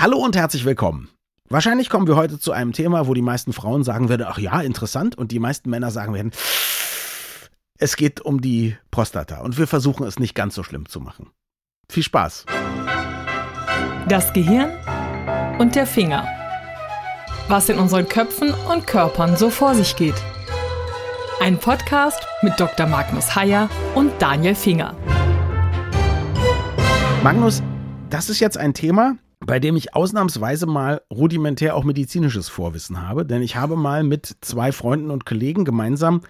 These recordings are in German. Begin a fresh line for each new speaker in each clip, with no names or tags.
Hallo und herzlich willkommen. Wahrscheinlich kommen wir heute zu einem Thema, wo die meisten Frauen sagen werden, ach ja, interessant, und die meisten Männer sagen werden, es geht um die Prostata und wir versuchen es nicht ganz so schlimm zu machen. Viel Spaß.
Das Gehirn und der Finger. Was in unseren Köpfen und Körpern so vor sich geht. Ein Podcast mit Dr. Magnus Heyer und Daniel Finger.
Magnus, das ist jetzt ein Thema, bei dem ich ausnahmsweise mal rudimentär auch medizinisches Vorwissen habe, denn ich habe mal mit zwei Freunden und Kollegen gemeinsam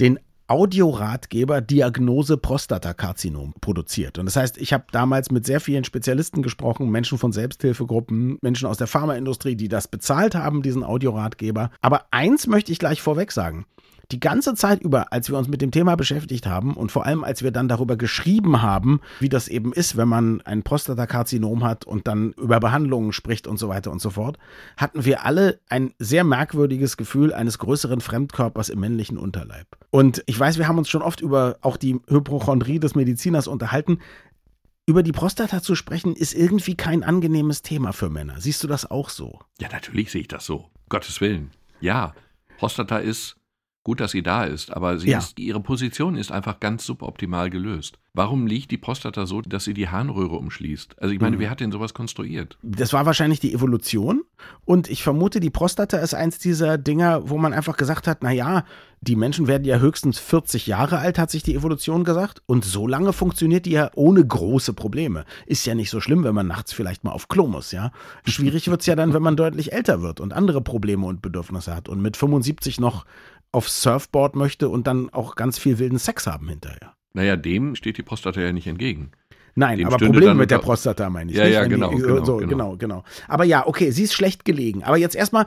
den Audioratgeber Diagnose Prostatakarzinom produziert. Und das heißt, ich habe damals mit sehr vielen Spezialisten gesprochen, Menschen von Selbsthilfegruppen, Menschen aus der Pharmaindustrie, die das bezahlt haben, diesen Audioratgeber. Aber eins möchte ich gleich vorweg sagen die ganze Zeit über, als wir uns mit dem Thema beschäftigt haben und vor allem als wir dann darüber geschrieben haben, wie das eben ist, wenn man ein Prostatakarzinom hat und dann über Behandlungen spricht und so weiter und so fort, hatten wir alle ein sehr merkwürdiges Gefühl eines größeren Fremdkörpers im männlichen Unterleib. Und ich weiß, wir haben uns schon oft über auch die Hypochondrie des Mediziners unterhalten. Über die Prostata zu sprechen, ist irgendwie kein angenehmes Thema für Männer. Siehst du das auch so?
Ja, natürlich sehe ich das so. Gottes Willen. Ja, Prostata ist Gut, dass sie da ist, aber ja. ist, ihre Position ist einfach ganz suboptimal gelöst. Warum liegt die Prostata so, dass sie die Harnröhre umschließt? Also ich meine, mhm. wer hat denn sowas konstruiert?
Das war wahrscheinlich die Evolution und ich vermute, die Prostata ist eins dieser Dinger, wo man einfach gesagt hat, na ja, die Menschen werden ja höchstens 40 Jahre alt, hat sich die Evolution gesagt und so lange funktioniert die ja ohne große Probleme. Ist ja nicht so schlimm, wenn man nachts vielleicht mal auf Klo muss, ja. Schwierig wird's ja dann, wenn man deutlich älter wird und andere Probleme und Bedürfnisse hat und mit 75 noch aufs Surfboard möchte und dann auch ganz viel wilden Sex haben hinterher.
Naja, dem steht die Prostata ja nicht entgegen.
Nein, dem aber Probleme mit der Prostata meine ich.
Ja,
nicht,
ja, genau,
die,
genau,
so,
genau,
genau, genau. Aber ja, okay, sie ist schlecht gelegen. Aber jetzt erstmal,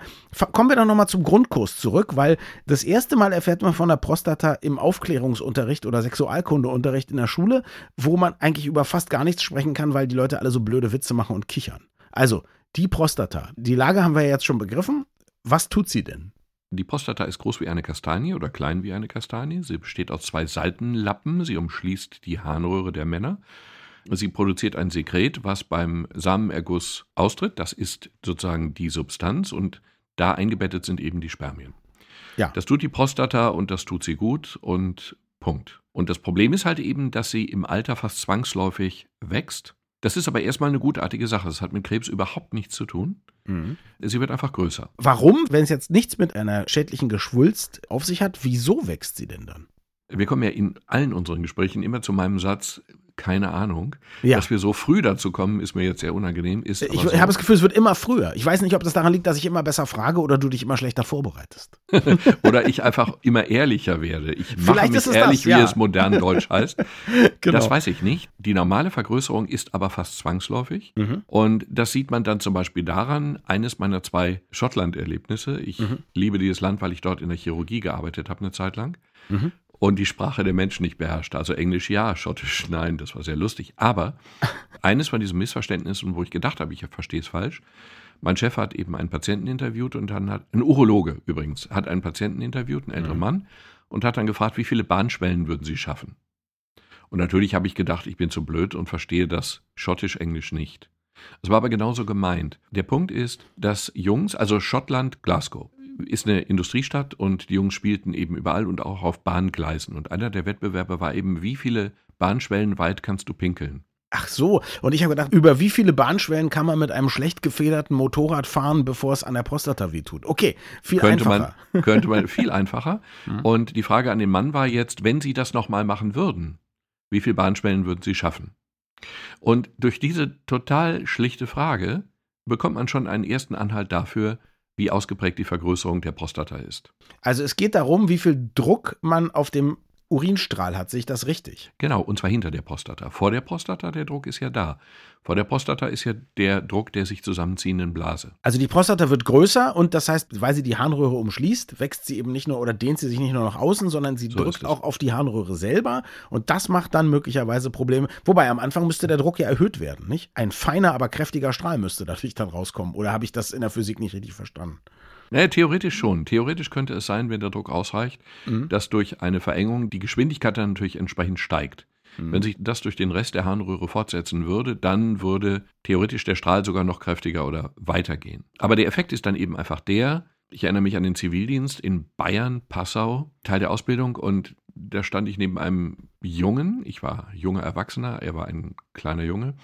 kommen wir doch nochmal zum Grundkurs zurück, weil das erste Mal erfährt man von der Prostata im Aufklärungsunterricht oder Sexualkundeunterricht in der Schule, wo man eigentlich über fast gar nichts sprechen kann, weil die Leute alle so blöde Witze machen und kichern. Also, die Prostata. Die Lage haben wir ja jetzt schon begriffen. Was tut sie denn?
Die Prostata ist groß wie eine Kastanie oder klein wie eine Kastanie. Sie besteht aus zwei Seitenlappen. Sie umschließt die Harnröhre der Männer. Sie produziert ein Sekret, was beim Samenerguss austritt. Das ist sozusagen die Substanz und da eingebettet sind eben die Spermien. Ja. Das tut die Prostata und das tut sie gut und Punkt. Und das Problem ist halt eben, dass sie im Alter fast zwangsläufig wächst. Das ist aber erstmal eine gutartige Sache. Das hat mit Krebs überhaupt nichts zu tun. Mhm. Sie wird einfach größer.
Warum, wenn es jetzt nichts mit einer schädlichen Geschwulst auf sich hat, wieso wächst sie denn dann?
Wir kommen ja in allen unseren Gesprächen immer zu meinem Satz, keine Ahnung. Ja. Dass wir so früh dazu kommen, ist mir jetzt sehr unangenehm. Ist
ich
so.
habe das Gefühl, es wird immer früher. Ich weiß nicht, ob das daran liegt, dass ich immer besser frage oder du dich immer schlechter vorbereitest.
oder ich einfach immer ehrlicher werde. Ich mache Vielleicht mich ehrlich, das, ja. wie es modern Deutsch heißt. genau. Das weiß ich nicht. Die normale Vergrößerung ist aber fast zwangsläufig. Mhm. Und das sieht man dann zum Beispiel daran, eines meiner zwei Schottland-Erlebnisse. Ich mhm. liebe dieses Land, weil ich dort in der Chirurgie gearbeitet habe eine Zeit lang. Mhm und die Sprache der Menschen nicht beherrschte. Also Englisch ja, Schottisch nein, das war sehr lustig. Aber eines von diesen Missverständnissen, wo ich gedacht habe, ich verstehe es falsch, mein Chef hat eben einen Patienten interviewt und dann hat, ein Urologe übrigens, hat einen Patienten interviewt, einen älteren mhm. Mann, und hat dann gefragt, wie viele Bahnschwellen würden Sie schaffen? Und natürlich habe ich gedacht, ich bin zu blöd und verstehe das Schottisch-Englisch nicht. Es war aber genauso gemeint. Der Punkt ist, dass Jungs, also Schottland, Glasgow, ist eine Industriestadt und die Jungs spielten eben überall und auch auf Bahngleisen. Und einer der Wettbewerbe war eben, wie viele Bahnschwellen weit kannst du pinkeln?
Ach so, und ich habe gedacht, über wie viele Bahnschwellen kann man mit einem schlecht gefederten Motorrad fahren, bevor es an der Prostata wehtut? Okay, viel
könnte
einfacher.
Man, könnte man viel einfacher. Mhm. Und die Frage an den Mann war jetzt, wenn Sie das nochmal machen würden, wie viele Bahnschwellen würden Sie schaffen? Und durch diese total schlichte Frage bekommt man schon einen ersten Anhalt dafür, wie ausgeprägt die Vergrößerung der Prostata ist.
Also es geht darum, wie viel Druck man auf dem Urinstrahl hat, sehe ich das richtig?
Genau, und zwar hinter der Prostata. Vor der Prostata, der Druck ist ja da. Vor der Prostata ist ja der Druck der sich zusammenziehenden Blase.
Also die Prostata wird größer und das heißt, weil sie die Harnröhre umschließt, wächst sie eben nicht nur oder dehnt sie sich nicht nur nach außen, sondern sie so drückt auch auf die Harnröhre selber und das macht dann möglicherweise Probleme. Wobei am Anfang müsste der Druck ja erhöht werden, nicht? Ein feiner, aber kräftiger Strahl müsste natürlich dann rauskommen. Oder habe ich das in der Physik nicht richtig verstanden?
Naja, theoretisch schon. Theoretisch könnte es sein, wenn der Druck ausreicht, mhm. dass durch eine Verengung die Geschwindigkeit dann natürlich entsprechend steigt. Mhm. Wenn sich das durch den Rest der Harnröhre fortsetzen würde, dann würde theoretisch der Strahl sogar noch kräftiger oder weitergehen. Aber der Effekt ist dann eben einfach der, ich erinnere mich an den Zivildienst in Bayern, Passau, Teil der Ausbildung und da stand ich neben einem Jungen, ich war junger Erwachsener, er war ein kleiner Junge,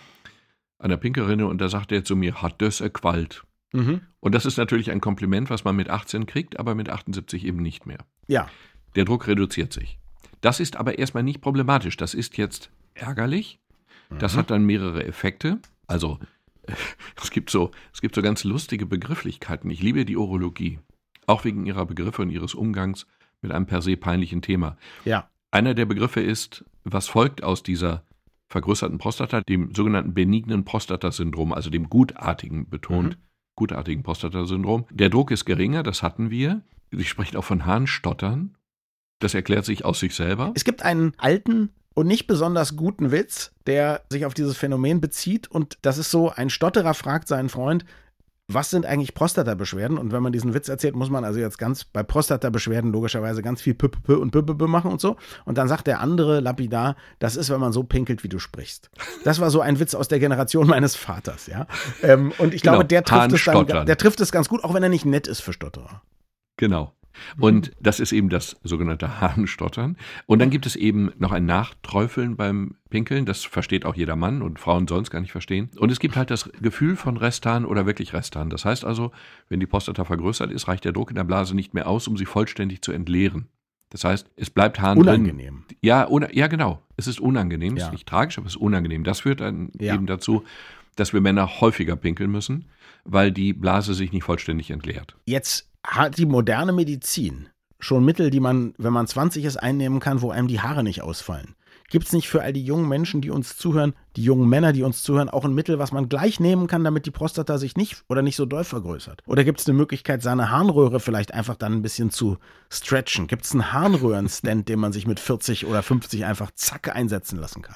an der Pinkerinne und da sagte er zu mir, hat das Qualt. Mhm. Und das ist natürlich ein Kompliment, was man mit 18 kriegt, aber mit 78 eben nicht mehr.
Ja.
Der Druck reduziert sich. Das ist aber erstmal nicht problematisch. Das ist jetzt ärgerlich. Das mhm. hat dann mehrere Effekte. Also es gibt, so, es gibt so ganz lustige Begrifflichkeiten. Ich liebe die Urologie. Auch wegen ihrer Begriffe und ihres Umgangs mit einem per se peinlichen Thema.
Ja.
Einer der Begriffe ist, was folgt aus dieser vergrößerten Prostata, dem sogenannten benignen Prostatasyndrom, also dem gutartigen betont, mhm. Gutartigen Prostatasyndrom. Der Druck ist geringer, das hatten wir. Sie sprechen auch von Harnstottern. Das erklärt sich aus sich selber.
Es gibt einen alten und nicht besonders guten Witz, der sich auf dieses Phänomen bezieht. Und das ist so, ein Stotterer fragt seinen Freund, was sind eigentlich Prostata-Beschwerden? Und wenn man diesen Witz erzählt, muss man also jetzt ganz bei Prostata-Beschwerden logischerweise ganz viel P, und P, machen und so. Und dann sagt der andere lapidar, das ist, wenn man so pinkelt, wie du sprichst. Das war so ein Witz aus der Generation meines Vaters, ja. Ähm, und ich glaube, genau, der trifft es dann, der trifft es ganz gut, auch wenn er nicht nett ist für Stotterer.
Genau. Und das ist eben das sogenannte Harnstottern. Und dann gibt es eben noch ein Nachträufeln beim Pinkeln. Das versteht auch jeder Mann und Frauen sollen es gar nicht verstehen. Und es gibt halt das Gefühl von Restan oder wirklich Restan. Das heißt also, wenn die Prostata vergrößert ist, reicht der Druck in der Blase nicht mehr aus, um sie vollständig zu entleeren. Das heißt, es bleibt Harn
unangenehm.
drin. Ja, ja, genau. Es ist unangenehm. Ja. Es ist nicht tragisch, aber es ist unangenehm. Das führt dann ja. eben dazu, dass wir Männer häufiger pinkeln müssen, weil die Blase sich nicht vollständig entleert.
Jetzt hat die moderne Medizin schon Mittel, die man, wenn man 20 ist, einnehmen kann, wo einem die Haare nicht ausfallen? Gibt es nicht für all die jungen Menschen, die uns zuhören, die jungen Männer, die uns zuhören, auch ein Mittel, was man gleich nehmen kann, damit die Prostata sich nicht oder nicht so doll vergrößert? Oder gibt es eine Möglichkeit, seine Harnröhre vielleicht einfach dann ein bisschen zu stretchen? Gibt es einen Harnröhrenstand, den man sich mit 40 oder 50 einfach zack einsetzen lassen kann?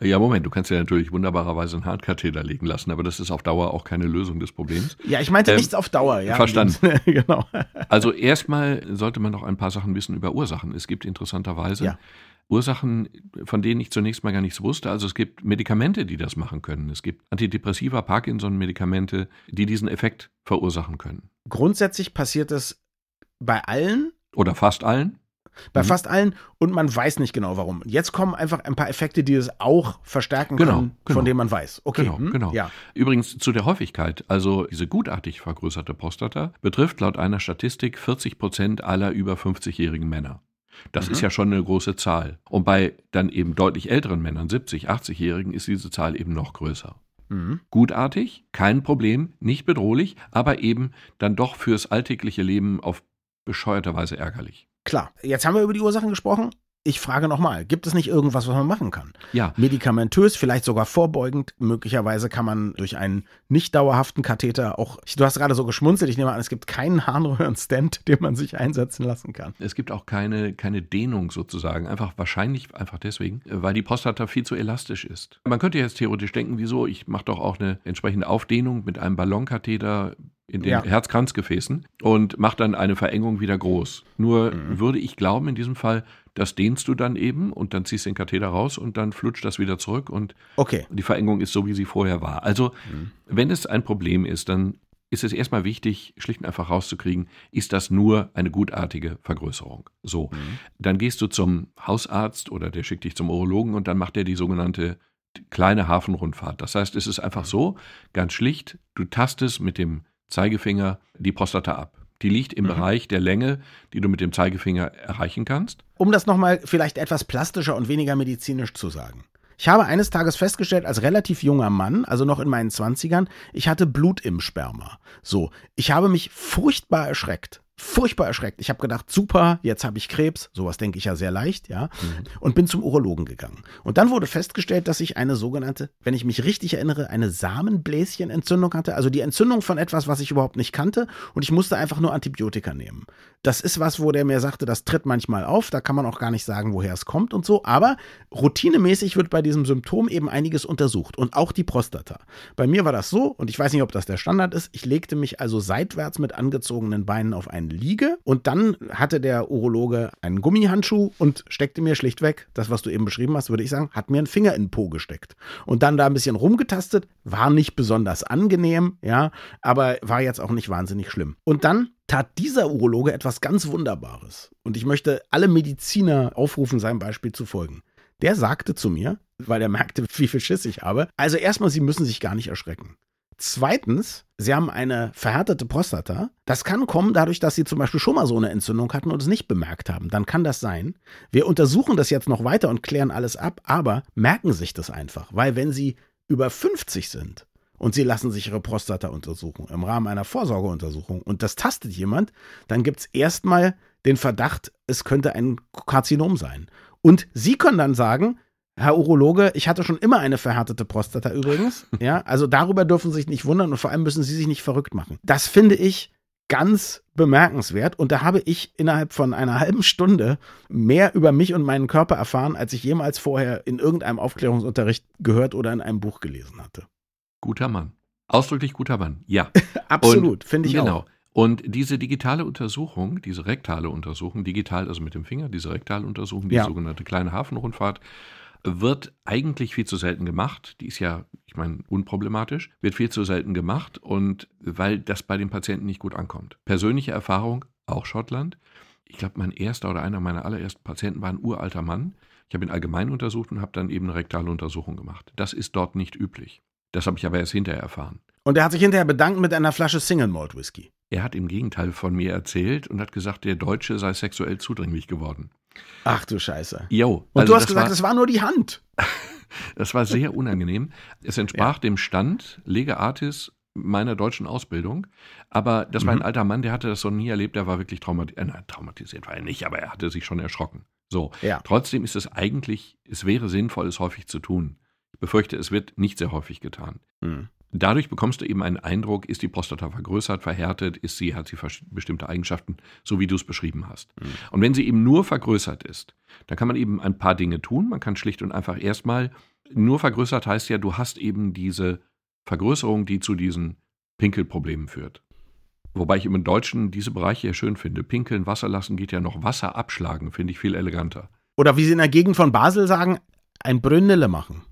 Ja, Moment, du kannst ja natürlich wunderbarerweise einen Hartkatheter legen lassen, aber das ist auf Dauer auch keine Lösung des Problems.
Ja, ich meinte ähm, nichts auf Dauer, ja.
Verstanden. genau. Also erstmal sollte man noch ein paar Sachen wissen über Ursachen. Es gibt interessanterweise ja. Ursachen, von denen ich zunächst mal gar nichts wusste. Also es gibt Medikamente, die das machen können. Es gibt Antidepressiva, Parkinson-Medikamente, die diesen Effekt verursachen können.
Grundsätzlich passiert es bei allen.
Oder fast allen?
Bei mhm. fast allen und man weiß nicht genau warum. Jetzt kommen einfach ein paar Effekte, die es auch verstärken
genau,
können,
genau.
von denen man weiß. Okay.
Genau, hm? genau. Ja. Übrigens zu der Häufigkeit. Also diese gutartig vergrößerte Prostata betrifft laut einer Statistik 40 Prozent aller über 50-jährigen Männer. Das mhm. ist ja schon eine große Zahl. Und bei dann eben deutlich älteren Männern, 70, 80-Jährigen, ist diese Zahl eben noch größer. Mhm. Gutartig, kein Problem, nicht bedrohlich, aber eben dann doch fürs alltägliche Leben auf bescheuerte Weise ärgerlich.
Klar, jetzt haben wir über die Ursachen gesprochen. Ich frage nochmal, gibt es nicht irgendwas, was man machen kann?
Ja.
Medikamentös, vielleicht sogar vorbeugend. Möglicherweise kann man durch einen nicht dauerhaften Katheter auch, du hast gerade so geschmunzelt, ich nehme an, es gibt keinen Harnröhrenstand, den man sich einsetzen lassen kann.
Es gibt auch keine, keine Dehnung sozusagen. Einfach wahrscheinlich einfach deswegen, weil die Prostata viel zu elastisch ist. Man könnte jetzt theoretisch denken, wieso? Ich mache doch auch eine entsprechende Aufdehnung mit einem Ballonkatheter in den ja. Herzkranzgefäßen und macht dann eine Verengung wieder groß. Nur mhm. würde ich glauben, in diesem Fall, das dehnst du dann eben und dann ziehst du den Katheter raus und dann flutscht das wieder zurück und
okay.
die Verengung ist so, wie sie vorher war. Also, mhm. wenn es ein Problem ist, dann ist es erstmal wichtig, schlicht und einfach rauszukriegen, ist das nur eine gutartige Vergrößerung. So, mhm. dann gehst du zum Hausarzt oder der schickt dich zum Urologen und dann macht er die sogenannte kleine Hafenrundfahrt. Das heißt, es ist einfach mhm. so, ganz schlicht, du tastest mit dem Zeigefinger die Prostata ab. Die liegt im mhm. Bereich der Länge, die du mit dem Zeigefinger erreichen kannst.
Um das nochmal vielleicht etwas plastischer und weniger medizinisch zu sagen. Ich habe eines Tages festgestellt, als relativ junger Mann, also noch in meinen Zwanzigern, ich hatte Blut im Sperma. So, ich habe mich furchtbar erschreckt furchtbar erschreckt. Ich habe gedacht, super, jetzt habe ich Krebs, sowas denke ich ja sehr leicht, ja, mhm. und bin zum Urologen gegangen. Und dann wurde festgestellt, dass ich eine sogenannte, wenn ich mich richtig erinnere, eine Samenbläschenentzündung hatte, also die Entzündung von etwas, was ich überhaupt nicht kannte und ich musste einfach nur Antibiotika nehmen. Das ist was, wo der mir sagte, das tritt manchmal auf, da kann man auch gar nicht sagen, woher es kommt und so, aber routinemäßig wird bei diesem Symptom eben einiges untersucht und auch die Prostata. Bei mir war das so und ich weiß nicht, ob das der Standard ist, ich legte mich also seitwärts mit angezogenen Beinen auf dann liege. Und dann hatte der Urologe einen Gummihandschuh und steckte mir schlichtweg, das, was du eben beschrieben hast, würde ich sagen, hat mir einen Finger in den Po gesteckt. Und dann da ein bisschen rumgetastet, war nicht besonders angenehm, ja, aber war jetzt auch nicht wahnsinnig schlimm. Und dann tat dieser Urologe etwas ganz Wunderbares. Und ich möchte alle Mediziner aufrufen, seinem Beispiel zu folgen. Der sagte zu mir, weil er merkte, wie viel Schiss ich habe, also erstmal, Sie müssen sich gar nicht erschrecken. Zweitens, Sie haben eine verhärtete Prostata. Das kann kommen dadurch, dass Sie zum Beispiel schon mal so eine Entzündung hatten und es nicht bemerkt haben. Dann kann das sein. Wir untersuchen das jetzt noch weiter und klären alles ab, aber merken sich das einfach. Weil wenn Sie über 50 sind und Sie lassen sich Ihre Prostata untersuchen im Rahmen einer Vorsorgeuntersuchung und das tastet jemand, dann gibt es erstmal den Verdacht, es könnte ein Karzinom sein. Und Sie können dann sagen, Herr Urologe, ich hatte schon immer eine verhärtete Prostata übrigens. Ja, also darüber dürfen Sie sich nicht wundern und vor allem müssen Sie sich nicht verrückt machen. Das finde ich ganz bemerkenswert und da habe ich innerhalb von einer halben Stunde mehr über mich und meinen Körper erfahren, als ich jemals vorher in irgendeinem Aufklärungsunterricht gehört oder in einem Buch gelesen hatte.
Guter Mann. Ausdrücklich guter Mann, ja.
Absolut, finde ich
genau.
auch.
Und diese digitale Untersuchung, diese rektale Untersuchung, digital also mit dem Finger, diese rektale Untersuchung, die ja. sogenannte kleine Hafenrundfahrt, wird eigentlich viel zu selten gemacht. Die ist ja, ich meine, unproblematisch, wird viel zu selten gemacht und weil das bei den Patienten nicht gut ankommt. Persönliche Erfahrung, auch Schottland. Ich glaube, mein erster oder einer meiner allerersten Patienten war ein uralter Mann. Ich habe ihn allgemein untersucht und habe dann eben eine rektale Untersuchung gemacht. Das ist dort nicht üblich. Das habe ich aber erst hinterher erfahren.
Und er hat sich hinterher bedankt mit einer Flasche Single Malt Whisky.
Er hat im Gegenteil von mir erzählt und hat gesagt, der Deutsche sei sexuell zudringlich geworden.
Ach du Scheiße.
Jo.
Und also du hast gesagt, es war, war nur die Hand.
das war sehr unangenehm. Es entsprach ja. dem Stand Lega Artis meiner deutschen Ausbildung. Aber das mhm. war ein mhm. alter Mann, der hatte das so nie erlebt. Der war wirklich traumatisiert. Äh, nein, traumatisiert war er nicht, aber er hatte sich schon erschrocken. So. Ja. Trotzdem ist es eigentlich, es wäre sinnvoll, es häufig zu tun. Ich befürchte, es wird nicht sehr häufig getan. Mhm. Dadurch bekommst du eben einen Eindruck, ist die Prostata vergrößert, verhärtet, ist sie, hat sie bestimmte Eigenschaften, so wie du es beschrieben hast. Mhm. Und wenn sie eben nur vergrößert ist, dann kann man eben ein paar Dinge tun. Man kann schlicht und einfach erstmal, nur vergrößert heißt ja, du hast eben diese Vergrößerung, die zu diesen Pinkelproblemen führt. Wobei ich im Deutschen diese Bereiche ja schön finde. Pinkeln, Wasser lassen geht ja noch Wasser abschlagen, finde ich viel eleganter.
Oder wie sie in der Gegend von Basel sagen, ein Brünnele machen.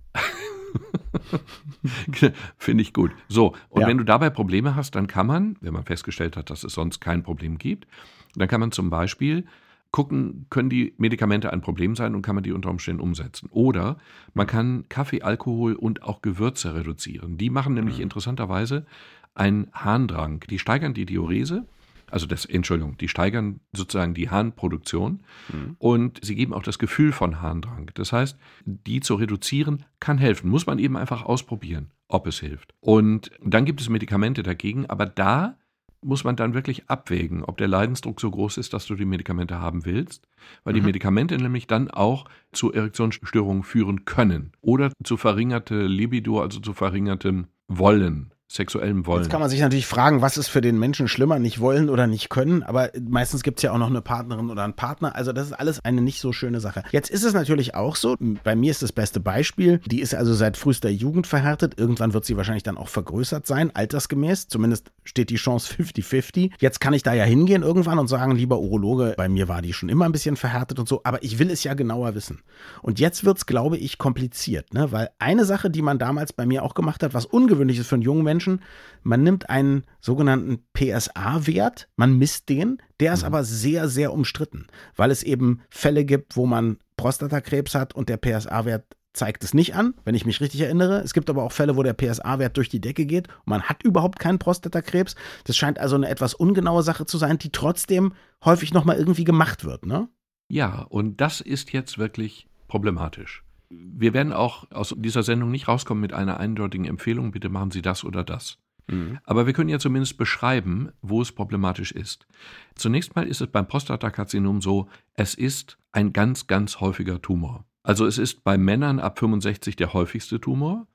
Finde ich gut. So, und ja. wenn du dabei Probleme hast, dann kann man, wenn man festgestellt hat, dass es sonst kein Problem gibt, dann kann man zum Beispiel gucken, können die Medikamente ein Problem sein und kann man die unter Umständen umsetzen. Oder man kann Kaffee, Alkohol und auch Gewürze reduzieren. Die machen nämlich mhm. interessanterweise einen Harndrang. Die steigern die Diurese also das, Entschuldigung, die steigern sozusagen die Harnproduktion mhm. und sie geben auch das Gefühl von Harndrang. Das heißt, die zu reduzieren kann helfen. Muss man eben einfach ausprobieren, ob es hilft. Und dann gibt es Medikamente dagegen, aber da muss man dann wirklich abwägen, ob der Leidensdruck so groß ist, dass du die Medikamente haben willst, weil mhm. die Medikamente nämlich dann auch zu Erektionsstörungen führen können oder zu verringerte Libido, also zu verringertem Wollen sexuellem Wollen.
Jetzt kann man sich natürlich fragen, was ist für den Menschen schlimmer, nicht wollen oder nicht können, aber meistens gibt es ja auch noch eine Partnerin oder einen Partner, also das ist alles eine nicht so schöne Sache. Jetzt ist es natürlich auch so, bei mir ist das beste Beispiel, die ist also seit frühester Jugend verhärtet, irgendwann wird sie wahrscheinlich dann auch vergrößert sein, altersgemäß, zumindest steht die Chance 50-50. Jetzt kann ich da ja hingehen irgendwann und sagen, lieber Urologe, bei mir war die schon immer ein bisschen verhärtet und so, aber ich will es ja genauer wissen. Und jetzt wird es, glaube ich, kompliziert, ne? weil eine Sache, die man damals bei mir auch gemacht hat, was ungewöhnlich ist für einen jungen Menschen, Menschen. Man nimmt einen sogenannten PSA-Wert, man misst den, der ist mhm. aber sehr, sehr umstritten, weil es eben Fälle gibt, wo man Prostatakrebs hat und der PSA-Wert zeigt es nicht an, wenn ich mich richtig erinnere. Es gibt aber auch Fälle, wo der PSA-Wert durch die Decke geht und man hat überhaupt keinen Prostatakrebs. Das scheint also eine etwas ungenaue Sache zu sein, die trotzdem häufig nochmal irgendwie gemacht wird, ne?
Ja, und das ist jetzt wirklich problematisch wir werden auch aus dieser Sendung nicht rauskommen mit einer eindeutigen Empfehlung, bitte machen Sie das oder das. Mhm. Aber wir können ja zumindest beschreiben, wo es problematisch ist. Zunächst mal ist es beim Prostatakarzinom so, es ist ein ganz, ganz häufiger Tumor. Also es ist bei Männern ab 65 der häufigste Tumor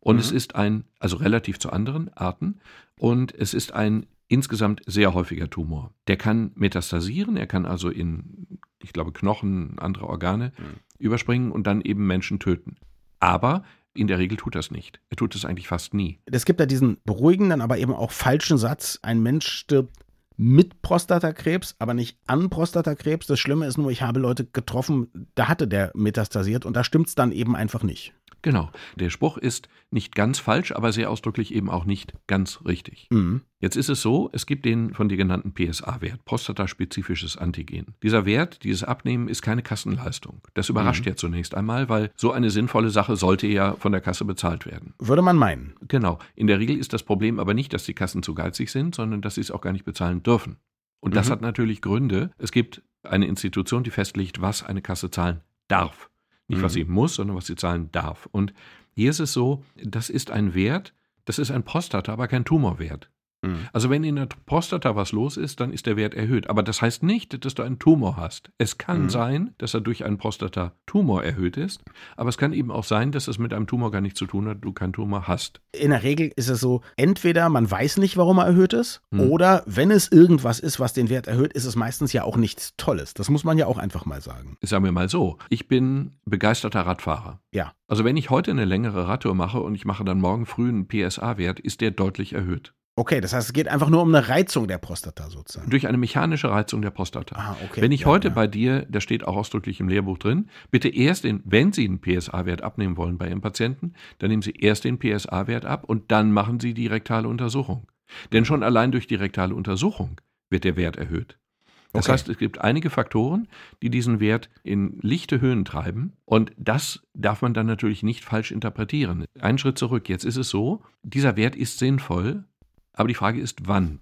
und mhm. es ist ein, also relativ zu anderen Arten, und es ist ein insgesamt sehr häufiger Tumor. Der kann metastasieren, er kann also in, ich glaube, Knochen, andere Organe mhm. überspringen und dann eben Menschen töten. Aber in der Regel tut das nicht. Er tut es eigentlich fast nie.
Es gibt ja diesen beruhigenden, aber eben auch falschen Satz, ein Mensch stirbt mit Prostatakrebs, aber nicht an Prostatakrebs. Das Schlimme ist nur, ich habe Leute getroffen, da hatte der metastasiert und da stimmt es dann eben einfach nicht.
Genau. Der Spruch ist nicht ganz falsch, aber sehr ausdrücklich eben auch nicht ganz richtig. Mhm. Jetzt ist es so, es gibt den von dir genannten PSA-Wert, prostataspezifisches Antigen. Dieser Wert, dieses Abnehmen, ist keine Kassenleistung. Das überrascht mhm. ja zunächst einmal, weil so eine sinnvolle Sache sollte ja von der Kasse bezahlt werden.
Würde man meinen.
Genau. In der Regel ist das Problem aber nicht, dass die Kassen zu geizig sind, sondern dass sie es auch gar nicht bezahlen dürfen. Und das mhm. hat natürlich Gründe. Es gibt eine Institution, die festlegt, was eine Kasse zahlen darf. Nicht, was mhm. sie muss, sondern was sie zahlen darf. Und hier ist es so, das ist ein Wert, das ist ein Prostata, aber kein Tumorwert. Mhm. Also wenn in der Prostata was los ist, dann ist der Wert erhöht. Aber das heißt nicht, dass du einen Tumor hast. Es kann mhm. sein, dass er durch einen Prostatatumor erhöht ist, aber es kann eben auch sein, dass es mit einem Tumor gar nichts zu tun hat, du keinen Tumor hast.
In der Regel ist es so, entweder man weiß nicht, warum er erhöht ist, mhm. oder wenn es irgendwas ist, was den Wert erhöht, ist es meistens ja auch nichts Tolles. Das muss man ja auch einfach mal sagen.
Sagen wir mal so, ich bin begeisterter Radfahrer.
Ja.
Also wenn ich heute eine längere Radtour mache und ich mache dann morgen früh einen PSA-Wert, ist der deutlich erhöht.
Okay, das heißt, es geht einfach nur um eine Reizung der Prostata sozusagen.
Durch eine mechanische Reizung der Prostata. Ah, okay. Wenn ich ja, heute ja. bei dir, das steht auch ausdrücklich im Lehrbuch drin, bitte erst den, wenn Sie einen PSA-Wert abnehmen wollen bei Ihrem Patienten, dann nehmen Sie erst den PSA-Wert ab und dann machen Sie die rektale Untersuchung. Denn schon allein durch die rektale Untersuchung wird der Wert erhöht. Das okay. heißt, es gibt einige Faktoren, die diesen Wert in lichte Höhen treiben. Und das darf man dann natürlich nicht falsch interpretieren. Einen Schritt zurück. Jetzt ist es so, dieser Wert ist sinnvoll, aber die Frage ist, wann?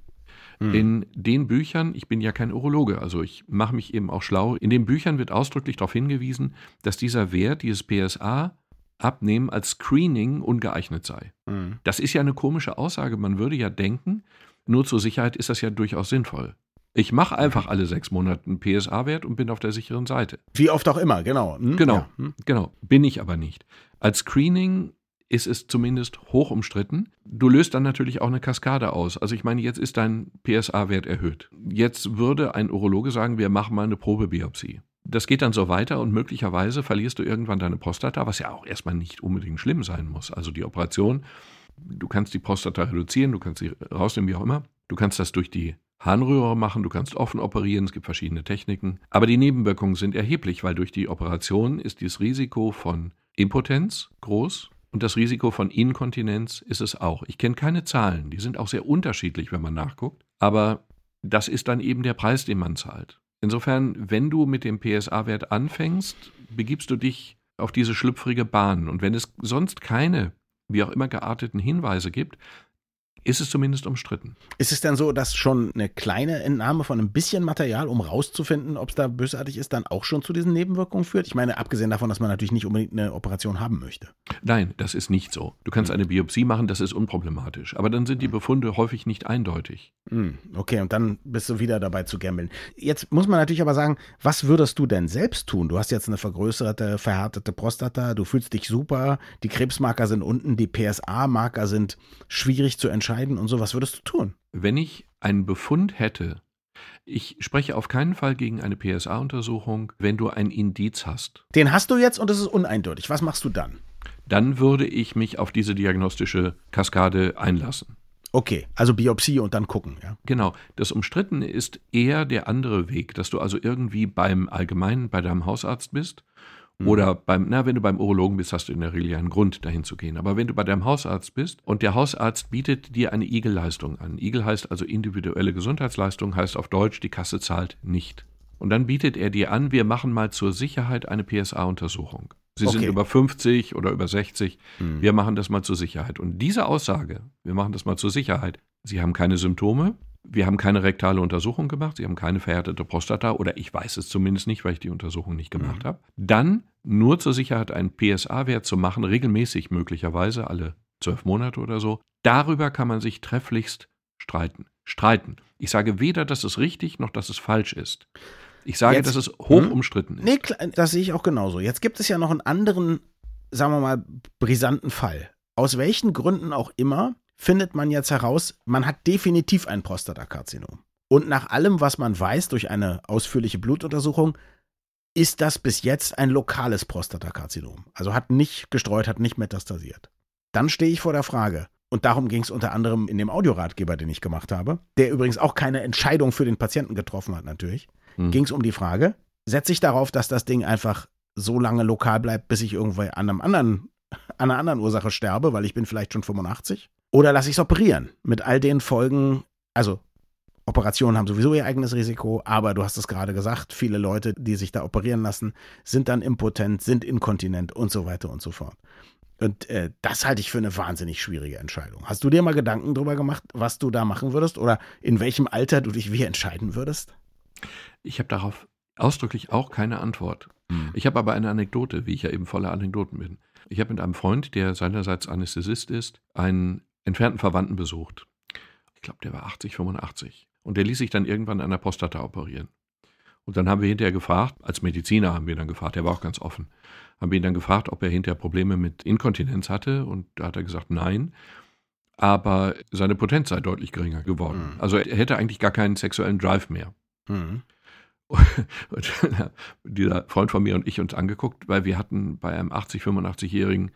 Hm. In den Büchern, ich bin ja kein Urologe, also ich mache mich eben auch schlau, in den Büchern wird ausdrücklich darauf hingewiesen, dass dieser Wert, dieses PSA, Abnehmen als Screening ungeeignet sei. Mhm. Das ist ja eine komische Aussage. Man würde ja denken, nur zur Sicherheit ist das ja durchaus sinnvoll. Ich mache einfach alle sechs Monate einen PSA-Wert und bin auf der sicheren Seite.
Wie oft auch immer, genau.
Hm? Genau, ja. hm? genau. Bin ich aber nicht. Als Screening ist es zumindest hoch umstritten. Du löst dann natürlich auch eine Kaskade aus. Also ich meine, jetzt ist dein PSA-Wert erhöht. Jetzt würde ein Urologe sagen, wir machen mal eine Probebiopsie. Das geht dann so weiter und möglicherweise verlierst du irgendwann deine Prostata, was ja auch erstmal nicht unbedingt schlimm sein muss. Also die Operation, du kannst die Prostata reduzieren, du kannst sie rausnehmen, wie auch immer. Du kannst das durch die Harnröhre machen, du kannst offen operieren, es gibt verschiedene Techniken. Aber die Nebenwirkungen sind erheblich, weil durch die Operation ist das Risiko von Impotenz groß, und das Risiko von Inkontinenz ist es auch. Ich kenne keine Zahlen, die sind auch sehr unterschiedlich, wenn man nachguckt. Aber das ist dann eben der Preis, den man zahlt. Insofern, wenn du mit dem PSA-Wert anfängst, begibst du dich auf diese schlüpfrige Bahn. Und wenn es sonst keine, wie auch immer gearteten Hinweise gibt, ist es zumindest umstritten.
Ist es denn so, dass schon eine kleine Entnahme von ein bisschen Material, um rauszufinden, ob es da bösartig ist, dann auch schon zu diesen Nebenwirkungen führt? Ich meine, abgesehen davon, dass man natürlich nicht unbedingt eine Operation haben möchte.
Nein, das ist nicht so. Du kannst eine Biopsie machen, das ist unproblematisch. Aber dann sind die hm. Befunde häufig nicht eindeutig.
Hm, okay, und dann bist du wieder dabei zu gambeln. Jetzt muss man natürlich aber sagen, was würdest du denn selbst tun? Du hast jetzt eine vergrößerte, verhärtete Prostata, du fühlst dich super, die Krebsmarker sind unten, die PSA-Marker sind schwierig zu entscheiden entscheiden und so. Was würdest du tun?
Wenn ich einen Befund hätte, ich spreche auf keinen Fall gegen eine PSA-Untersuchung, wenn du ein Indiz hast.
Den hast du jetzt und es ist uneindeutig. Was machst du dann?
Dann würde ich mich auf diese diagnostische Kaskade einlassen.
Okay, also Biopsie und dann gucken, ja.
Genau. Das Umstrittene ist eher der andere Weg, dass du also irgendwie beim Allgemeinen, bei deinem Hausarzt bist. Oder beim, na, wenn du beim Urologen bist, hast du in der Regel ja einen Grund, dahin zu gehen. Aber wenn du bei deinem Hausarzt bist und der Hausarzt bietet dir eine Igel-Leistung an. Igel heißt also individuelle Gesundheitsleistung, heißt auf Deutsch, die Kasse zahlt nicht. Und dann bietet er dir an, wir machen mal zur Sicherheit eine PSA-Untersuchung. Sie okay. sind über 50 oder über 60. Mhm. Wir machen das mal zur Sicherheit. Und diese Aussage, wir machen das mal zur Sicherheit, Sie haben keine Symptome, wir haben keine rektale Untersuchung gemacht, Sie haben keine verhärtete Prostata oder ich weiß es zumindest nicht, weil ich die Untersuchung nicht gemacht mhm. habe. Dann nur zur Sicherheit einen PSA-Wert zu machen, regelmäßig möglicherweise, alle zwölf Monate oder so. Darüber kann man sich trefflichst streiten. Streiten. Ich sage weder, dass es richtig noch, dass es falsch ist. Ich sage, Jetzt, dass es hoch hm? umstritten ist.
Nee, das sehe ich auch genauso. Jetzt gibt es ja noch einen anderen, sagen wir mal, brisanten Fall. Aus welchen Gründen auch immer findet man jetzt heraus, man hat definitiv ein Prostatakarzinom. Und nach allem, was man weiß durch eine ausführliche Blutuntersuchung, ist das bis jetzt ein lokales Prostatakarzinom. Also hat nicht gestreut, hat nicht metastasiert. Dann stehe ich vor der Frage, und darum ging es unter anderem in dem Audioratgeber, den ich gemacht habe, der übrigens auch keine Entscheidung für den Patienten getroffen hat, natürlich, hm. ging es um die Frage, setze ich darauf, dass das Ding einfach so lange lokal bleibt, bis ich irgendwo an einem anderen, an einer anderen Ursache sterbe, weil ich bin vielleicht schon 85? Oder lasse ich es operieren mit all den Folgen, also Operationen haben sowieso ihr eigenes Risiko, aber du hast es gerade gesagt, viele Leute, die sich da operieren lassen, sind dann impotent, sind inkontinent und so weiter und so fort. Und äh, das halte ich für eine wahnsinnig schwierige Entscheidung. Hast du dir mal Gedanken darüber gemacht, was du da machen würdest oder in welchem Alter du dich wie entscheiden würdest?
Ich habe darauf ausdrücklich auch keine Antwort. Hm. Ich habe aber eine Anekdote, wie ich ja eben voller Anekdoten bin. Ich habe mit einem Freund, der seinerseits Anästhesist ist, einen entfernten Verwandten besucht. Ich glaube, der war 80, 85. Und der ließ sich dann irgendwann an der Prostata operieren. Und dann haben wir hinterher gefragt, als Mediziner haben wir dann gefragt, der war auch ganz offen, haben wir ihn dann gefragt, ob er hinterher Probleme mit Inkontinenz hatte. Und da hat er gesagt, nein. Aber seine Potenz sei deutlich geringer geworden. Mhm. Also er hätte eigentlich gar keinen sexuellen Drive mehr. Mhm. Und dieser Freund von mir und ich uns angeguckt, weil wir hatten bei einem 80, 85-Jährigen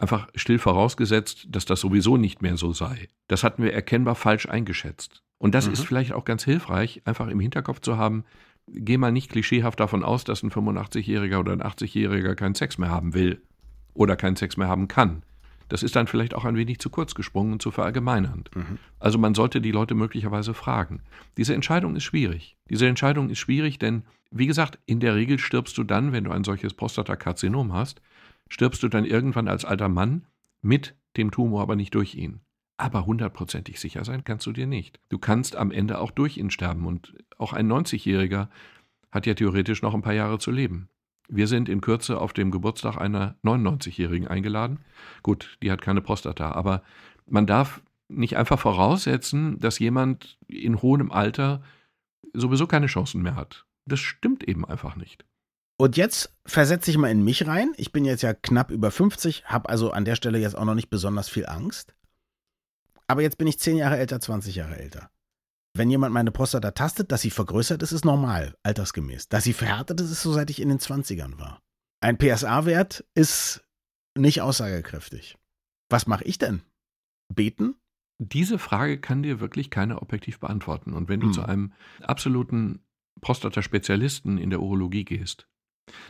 einfach still vorausgesetzt, dass das sowieso nicht mehr so sei. Das hatten wir erkennbar falsch eingeschätzt. Und das mhm. ist vielleicht auch ganz hilfreich, einfach im Hinterkopf zu haben, geh mal nicht klischeehaft davon aus, dass ein 85-Jähriger oder ein 80-Jähriger keinen Sex mehr haben will oder keinen Sex mehr haben kann. Das ist dann vielleicht auch ein wenig zu kurz gesprungen und zu verallgemeinernd. Mhm. Also man sollte die Leute möglicherweise fragen. Diese Entscheidung ist schwierig. Diese Entscheidung ist schwierig, denn wie gesagt, in der Regel stirbst du dann, wenn du ein solches Prostatakarzinom hast, stirbst du dann irgendwann als alter Mann mit dem Tumor, aber nicht durch ihn. Aber hundertprozentig sicher sein kannst du dir nicht. Du kannst am Ende auch durch ihn sterben und auch ein 90-Jähriger hat ja theoretisch noch ein paar Jahre zu leben. Wir sind in Kürze auf dem Geburtstag einer 99-Jährigen eingeladen. Gut, die hat keine Prostata, aber man darf nicht einfach voraussetzen, dass jemand in hohem Alter sowieso keine Chancen mehr hat. Das stimmt eben einfach nicht.
Und jetzt versetze ich mal in mich rein. Ich bin jetzt ja knapp über 50, habe also an der Stelle jetzt auch noch nicht besonders viel Angst. Aber jetzt bin ich 10 Jahre älter, 20 Jahre älter. Wenn jemand meine Prostata tastet, dass sie vergrößert ist, ist normal, altersgemäß. Dass sie verhärtet ist, ist so, seit ich in den 20ern war. Ein PSA-Wert ist nicht aussagekräftig. Was mache ich denn? Beten?
Diese Frage kann dir wirklich keiner objektiv beantworten. Und wenn du hm. zu einem absoluten Prostataspezialisten in der Urologie gehst,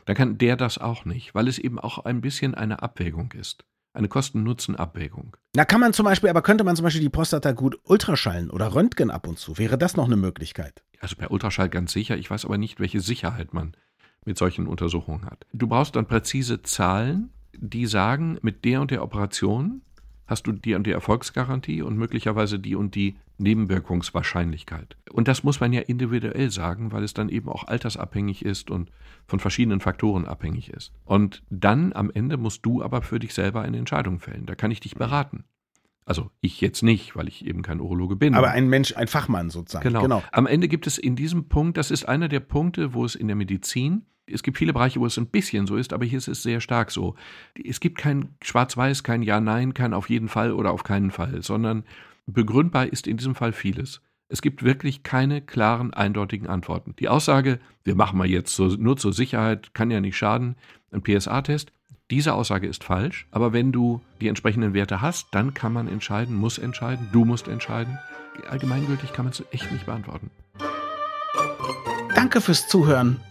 dann kann der das auch nicht, weil es eben auch ein bisschen eine Abwägung ist. Eine Kosten-Nutzen-Abwägung.
Na, kann man zum Beispiel, aber könnte man zum Beispiel die Prostata gut ultraschallen oder röntgen ab und zu? Wäre das noch eine Möglichkeit?
Also per Ultraschall ganz sicher. Ich weiß aber nicht, welche Sicherheit man mit solchen Untersuchungen hat. Du brauchst dann präzise Zahlen, die sagen, mit der und der Operation hast du die und die Erfolgsgarantie und möglicherweise die und die Nebenwirkungswahrscheinlichkeit. Und das muss man ja individuell sagen, weil es dann eben auch altersabhängig ist und von verschiedenen Faktoren abhängig ist. Und dann am Ende musst du aber für dich selber eine Entscheidung fällen. Da kann ich dich beraten. Also ich jetzt nicht, weil ich eben kein Urologe bin.
Aber ein Mensch, ein Fachmann sozusagen.
Genau. genau. Am Ende gibt es in diesem Punkt, das ist einer der Punkte, wo es in der Medizin es gibt viele Bereiche, wo es ein bisschen so ist, aber hier ist es sehr stark so. Es gibt kein Schwarz-Weiß, kein Ja-Nein, kein auf jeden Fall oder auf keinen Fall, sondern begründbar ist in diesem Fall vieles. Es gibt wirklich keine klaren, eindeutigen Antworten. Die Aussage, wir machen mal jetzt so, nur zur Sicherheit, kann ja nicht schaden, ein PSA-Test, diese Aussage ist falsch, aber wenn du die entsprechenden Werte hast, dann kann man entscheiden, muss entscheiden, du musst entscheiden. Allgemeingültig kann man es echt nicht beantworten.
Danke fürs Zuhören